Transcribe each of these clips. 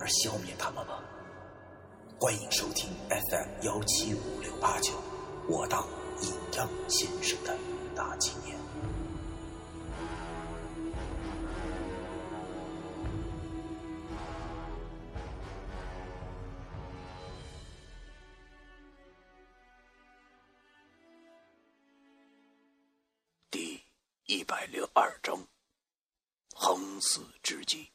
而消灭他们吗？欢迎收听 FM 幺七五六八九，我当尹阳先生的大纪念。第一百零二章。横死之际，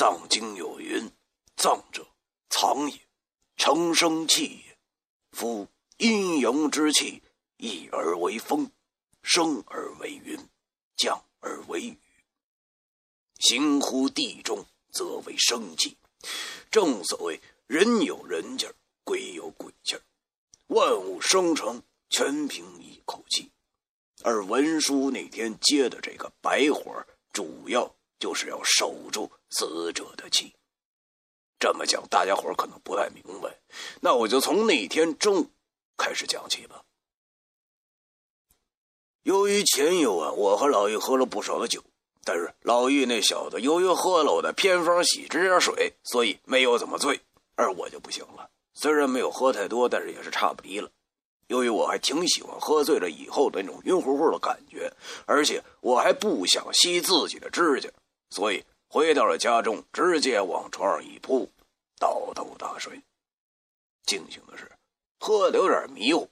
藏经有云：“藏者，藏也，成生气也。夫阴阳之气，一而为风，生而为云，降而为雨。行乎地中，则为生气。正所谓，人有人气儿，鬼有鬼气儿，万物生成，全凭一口气。”而文书那天接的这个白活主要就是要守住死者的气。这么讲，大家伙可能不太明白，那我就从那天中午开始讲起吧。由于前一晚我和老易喝了不少的酒，但是老易那小子由于喝了我的偏方洗指甲水，所以没有怎么醉，而我就不行了。虽然没有喝太多，但是也是差不离了。由于我还挺喜欢喝醉了以后的那种晕乎乎的感觉，而且我还不想吸自己的指甲，所以回到了家中，直接往床上一扑，倒头大睡。庆幸的是，喝的有点迷糊，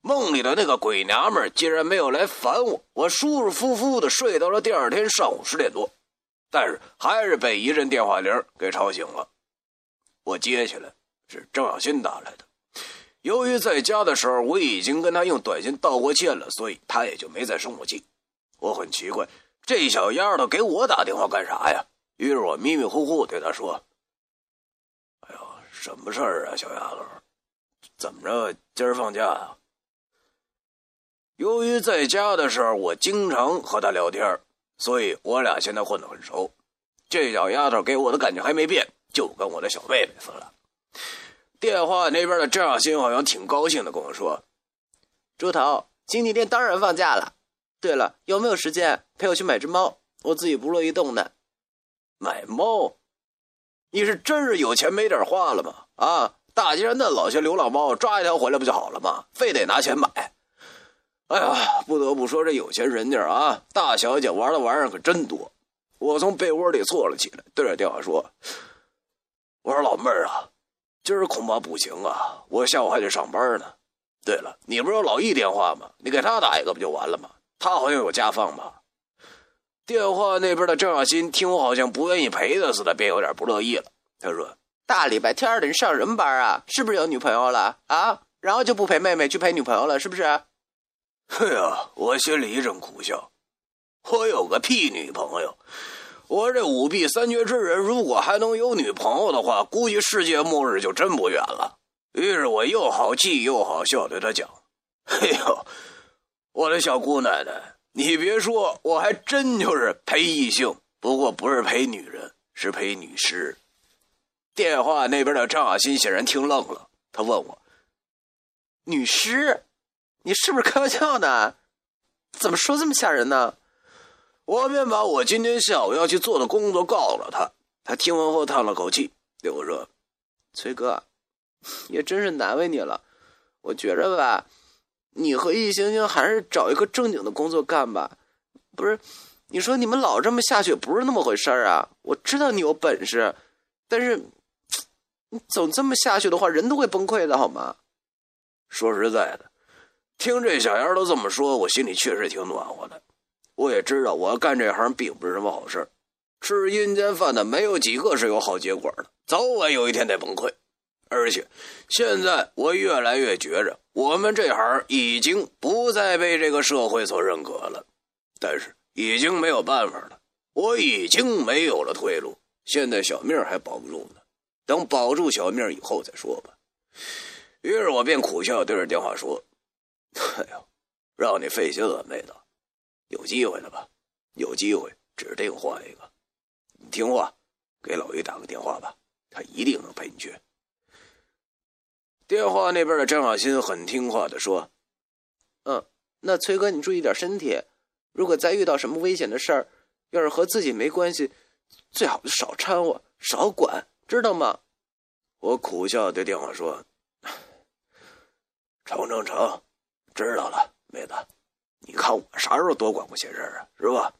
梦里的那个鬼娘们竟然没有来烦我，我舒舒服服的睡到了第二天上午十点多，但是还是被一阵电话铃给吵醒了。我接起来，是郑小新打来的。由于在家的时候我已经跟他用短信道过歉了，所以他也就没再生我气。我很奇怪，这小丫头给我打电话干啥呀？于是我迷迷糊糊对她说：“哎呦，什么事儿啊，小丫头？怎么着，今儿放假啊？”由于在家的时候我经常和她聊天，所以我俩现在混得很熟。这小丫头给我的感觉还没变，就跟我的小妹妹似的。电话那边的张小新好像挺高兴的，跟我说：“猪头，星期天当然放假了。对了，有没有时间陪我去买只猫？我自己不乐意动的。买猫？你是真是有钱没地儿花了吗？啊，大街上那老些流浪猫，抓一条回来不就好了吗？非得拿钱买？哎呀，不得不说这有钱人家啊，大小姐玩的玩意儿可真多。我从被窝里坐了起来，对着电话说：‘我说老妹儿啊。’”今儿恐怕不行啊，我下午还得上班呢。对了，你不是有老易电话吗？你给他打一个不就完了吗？他好像有家放吧？电话那边的郑小新听我好像不愿意陪他似的，便有点不乐意了。他说：“大礼拜天的，你上什么班啊？是不是有女朋友了啊？然后就不陪妹妹去陪女朋友了，是不是？”哎呀，我心里一阵苦笑。我有个屁女朋友！我这五弊三绝之人，如果还能有女朋友的话，估计世界末日就真不远了。于是我又好气又好笑，对他讲：“哎呦，我的小姑奶奶，你别说，我还真就是陪异性，不过不是陪女人，是陪女尸。”电话那边的张小新显然听愣了，他问我：“女尸？你是不是开玩笑呢？怎么说这么吓人呢？”我便把我今天下午要去做的工作告诉了他。他听完后叹了口气，对我说：“崔哥，也真是难为你了。我觉着吧，你和易星星还是找一个正经的工作干吧。不是，你说你们老这么下去，不是那么回事啊。我知道你有本事，但是你总这么下去的话，人都会崩溃的，好吗？”说实在的，听这小丫头这么说，我心里确实挺暖和的。我也知道，我干这行并不是什么好事吃阴间饭的没有几个是有好结果的，早晚有一天得崩溃。而且，现在我越来越觉着，我们这行已经不再被这个社会所认可了。但是，已经没有办法了，我已经没有了退路。现在小命还保不住呢，等保住小命以后再说吧。于是我便苦笑，对着电话说：“哎呦，让你费心了，妹子，有机会了吧？有机会，指定换一个。你听话，给老于打个电话吧，他一定能陪你去。”电话那边的张小新很听话的说：“嗯，那崔哥你注意点身体，如果再遇到什么危险的事儿，要是和自己没关系，最好就少掺和，少管，知道吗？”我苦笑对电话说：“成成成，知道了，妹子，你看我啥时候多管过闲事啊，是吧？”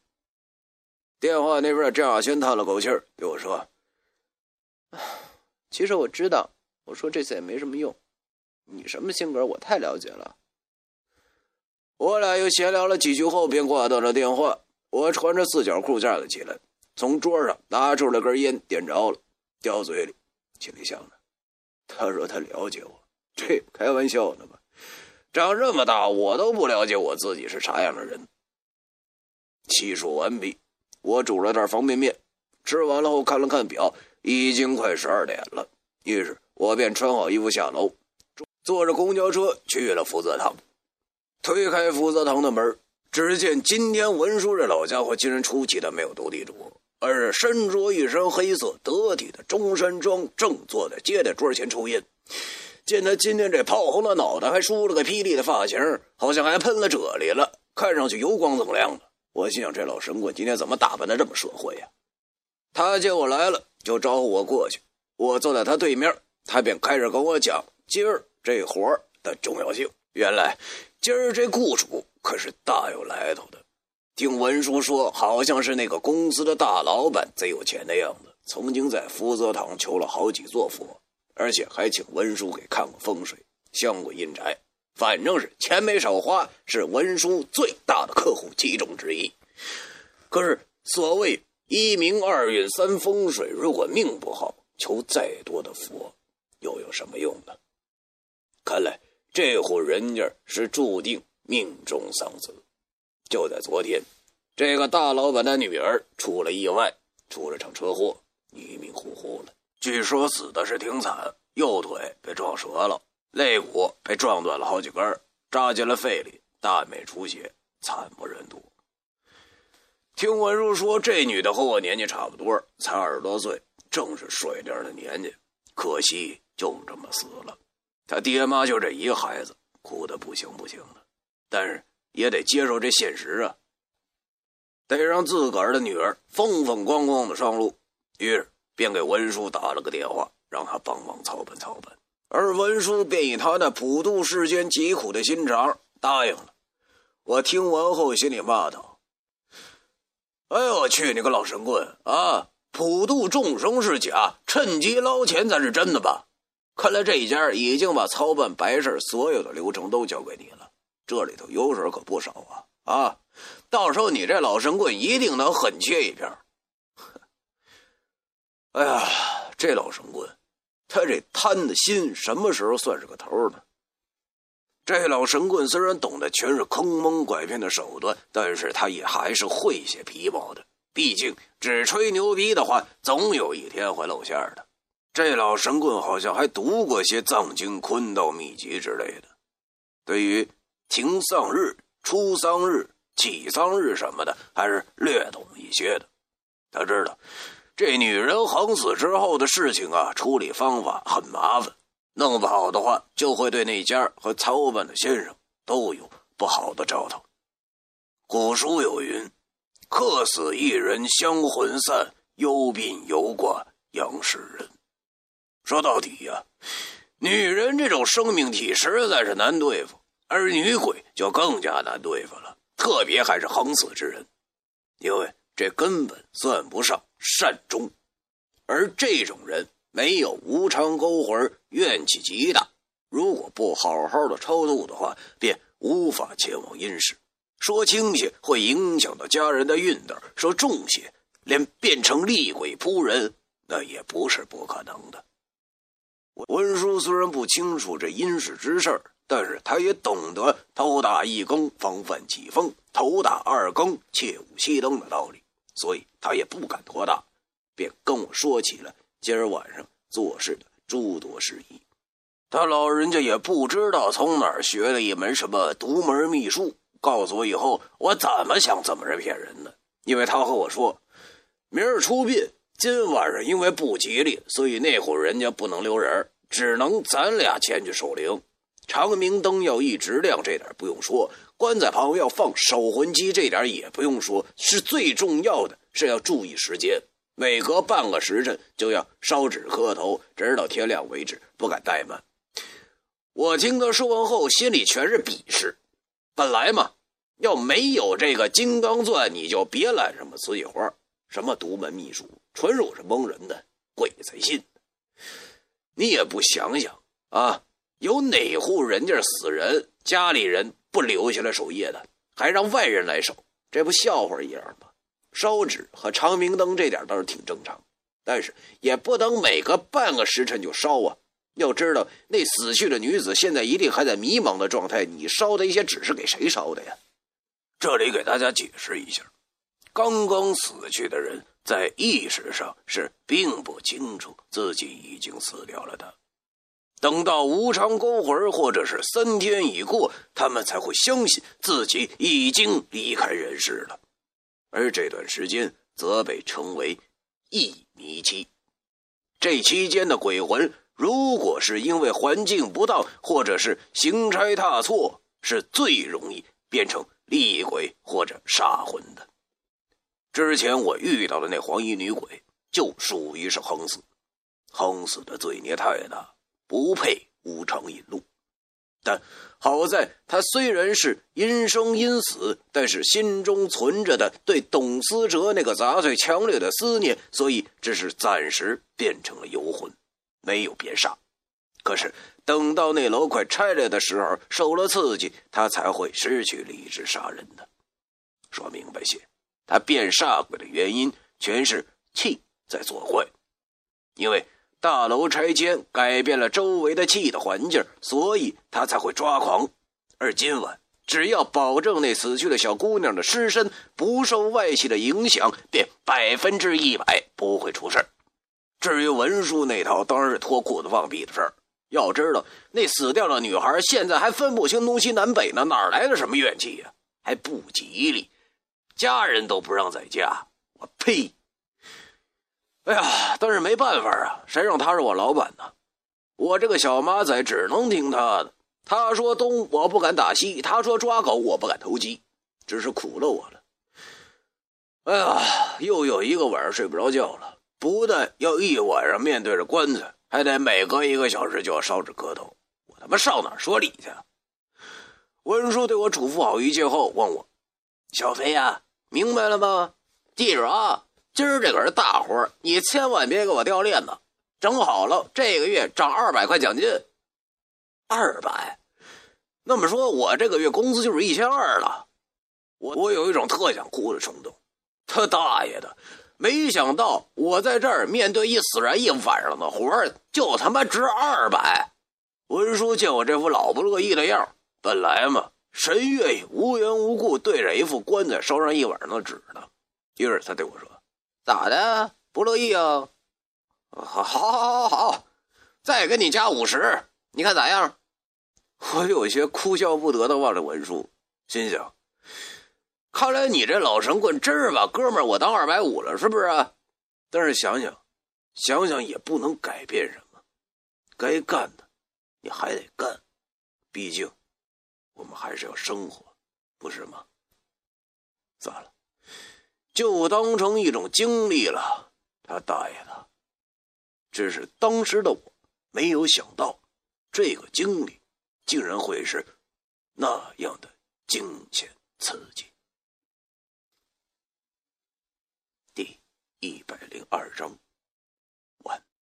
电话那边的张小新叹了口气对我说：“其实我知道。”我说这次也没什么用，你什么性格我太了解了。我俩又闲聊了几句后，便挂断了电话。我穿着四角裤站了起来，从桌上拿出了根烟，点着了，叼嘴里，心里想着：他说他了解我，这开玩笑呢吧？长这么大，我都不了解我自己是啥样的人。洗漱完毕，我煮了袋方便面，吃完了后看了看表，已经快十二点了，于是。我便穿好衣服下楼，坐着公交车去了福泽堂。推开福泽堂的门，只见今天文叔这老家伙竟然出奇的没有斗地主，而是身着一身黑色得体的中山装，正坐在接待桌前抽烟。见他今天这泡红了脑袋，还梳了个霹雳的发型，好像还喷了啫喱了，看上去油光锃亮的。我心想，这老神棍今天怎么打扮的这么社会呀？他见我来了，就招呼我过去。我坐在他对面。他便开始跟我讲今儿这活儿的重要性。原来今儿这雇主可是大有来头的。听文书说，好像是那个公司的大老板，贼有钱的样子。曾经在福泽堂求了好几座佛，而且还请文书给看过风水、相过阴宅。反正是钱没少花，是文书最大的客户其中之一。可是所谓一名二运三风水，如果命不好，求再多的佛。又有什么用呢？看来这户人家是注定命中丧子。就在昨天，这个大老板的女儿出了意外，出了场车祸，迷迷糊糊的。据说死的是挺惨，右腿被撞折了，肋骨被撞断了好几根，扎进了肺里，大面出血，惨不忍睹。听文书说，这女的和我年纪差不多，才二十多岁，正是水灵的年纪。可惜。就这么死了，他爹妈就这一个孩子，哭的不行不行的，但是也得接受这现实啊，得让自个儿的女儿风风光光的上路。于是便给文叔打了个电话，让他帮忙操办操办。而文叔便以他那普渡世间疾苦的心肠答应了。我听完后心里骂道：“哎呦我去，你个老神棍啊！普渡众生是假，趁机捞钱才是真的吧？”看来这一家已经把操办白事所有的流程都交给你了，这里头油水可不少啊！啊，到时候你这老神棍一定能狠切一片。哎呀，这老神棍，他这贪的心什么时候算是个头呢？这老神棍虽然懂得全是坑蒙拐骗的手段，但是他也还是会些皮毛的。毕竟只吹牛逼的话，总有一天会露馅的。这老神棍好像还读过些藏经、坤道秘籍之类的，对于停丧日、出丧日、起丧日什么的，还是略懂一些的。他知道，这女人横死之后的事情啊，处理方法很麻烦，弄不好的话，就会对那家和操办的先生都有不好的兆头。古书有云：“客死一人香魂散，忧病犹挂杨世人。”说到底呀，女人这种生命体实在是难对付，而女鬼就更加难对付了。特别还是横死之人，因为这根本算不上善终，而这种人没有无常勾魂，怨气极大。如果不好好的超度的话，便无法前往阴世。说轻些，会影响到家人的运道；说重些，连变成厉鬼扑人，那也不是不可能的。文叔虽然不清楚这阴世之事但是他也懂得头打一更防范起风，头打二更切勿熄灯的道理，所以他也不敢多大，便跟我说起了今儿晚上做事的诸多事宜。他老人家也不知道从哪儿学了一门什么独门秘术，告诉我以后我怎么想怎么着骗人的。因为他和我说，明儿出殡，今晚上因为不吉利，所以那户人家不能留人，只能咱俩前去守灵。长明灯要一直亮，这点不用说；棺材旁要放守魂机，这点也不用说。是最重要的是要注意时间，每隔半个时辰就要烧纸磕头，直到天亮为止，不敢怠慢。我听他说完后，心里全是鄙视。本来嘛，要没有这个金刚钻，你就别揽什么瓷器活，什么独门秘术，纯属是蒙人的，鬼才信。你也不想想啊，有哪户人家死人，家里人不留下来守夜的，还让外人来守，这不笑话一样吗？烧纸和长明灯这点倒是挺正常，但是也不能每隔半个时辰就烧啊。要知道，那死去的女子现在一定还在迷茫的状态。你烧的一些纸是给谁烧的呀？这里给大家解释一下：刚刚死去的人在意识上是并不清楚自己已经死掉了的。等到无常勾魂，或者是三天已过，他们才会相信自己已经离开人世了。而这段时间则被称为一迷期。这期间的鬼魂。如果是因为环境不当，或者是行差踏错，是最容易变成厉鬼或者杀魂的。之前我遇到的那黄衣女鬼，就属于是横死，横死的罪孽太大，不配无常引路。但好在他虽然是因生因死，但是心中存着的对董思哲那个杂碎强烈的思念，所以只是暂时变成了游魂。没有变煞，可是等到那楼快拆了的时候，受了刺激，他才会失去理智杀人的。说明白些，他变煞鬼的原因全是气在作怪，因为大楼拆迁改变了周围的气的环境，所以他才会抓狂。而今晚，只要保证那死去的小姑娘的尸身不受外气的影响，便百分之一百不会出事至于文书那套，当然是脱裤子放屁的事儿。要知道，那死掉的女孩现在还分不清东西南北呢，哪来的什么怨气呀？还不吉利，家人都不让在家。我呸！哎呀，但是没办法啊，谁让他是我老板呢？我这个小马仔只能听他的。他说东，我不敢打西；他说抓狗，我不敢投机。只是苦了我了。哎呀，又有一个晚上睡不着觉了。不但要一晚上面对着棺材，还得每隔一个小时就要烧纸磕头。我他妈上哪说理去？文叔对我嘱咐好一切后，问我：“小飞呀，明白了吗？记住啊，今儿这可是大活，你千万别给我掉链子。整好了，这个月涨二百块奖金。二百？那么说，我这个月工资就是一千二了。我我有一种特想哭的冲动。他大爷的！”没想到我在这儿面对一死人一晚上的活儿，就他妈值二百。文叔见我这副老不乐意的样本来嘛，谁愿意无缘无故对着一副棺材烧上一晚上的纸呢？于是他对我说：“咋的？不乐意啊？好，好，好，好，好，再给你加五十，你看咋样？”我有些哭笑不得的望着文叔，心想。看来你这老神棍真是把哥们我当二百五了，是不是？但是想想，想想也不能改变什么，该干的你还得干，毕竟我们还是要生活，不是吗？算了，就当成一种经历了。他大爷的！只是当时的我没有想到，这个经历竟然会是那样的惊险刺激。第一百零二章。